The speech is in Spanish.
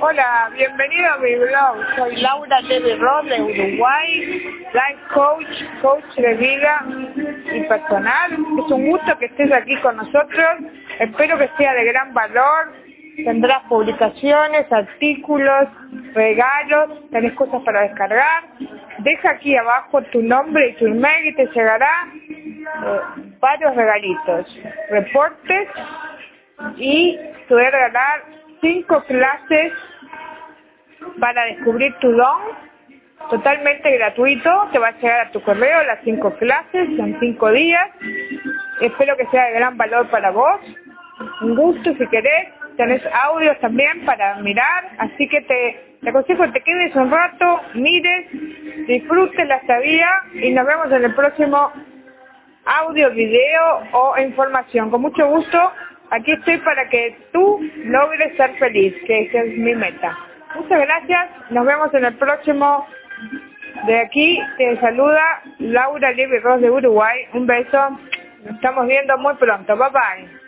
Hola, bienvenido a mi blog. Soy Laura Leve Ross de Uruguay, life coach, coach de vida y personal. Es un gusto que estés aquí con nosotros. Espero que sea de gran valor. Tendrás publicaciones, artículos, regalos, tenés cosas para descargar. Deja aquí abajo tu nombre y tu email y te llegará eh, varios regalitos, reportes y a regalar cinco clases para descubrir tu don totalmente gratuito. Te va a llegar a tu correo las cinco clases, son cinco días. Espero que sea de gran valor para vos. Un gusto si querés. Tenés audios también para mirar, así que te, te aconsejo que te quedes un rato, mires, disfrutes la estadía y nos vemos en el próximo audio, video o información. Con mucho gusto, aquí estoy para que tú logres ser feliz, que esa es mi meta. Muchas gracias, nos vemos en el próximo. De aquí te saluda Laura Libre Ross de Uruguay. Un beso, nos estamos viendo muy pronto. Bye bye.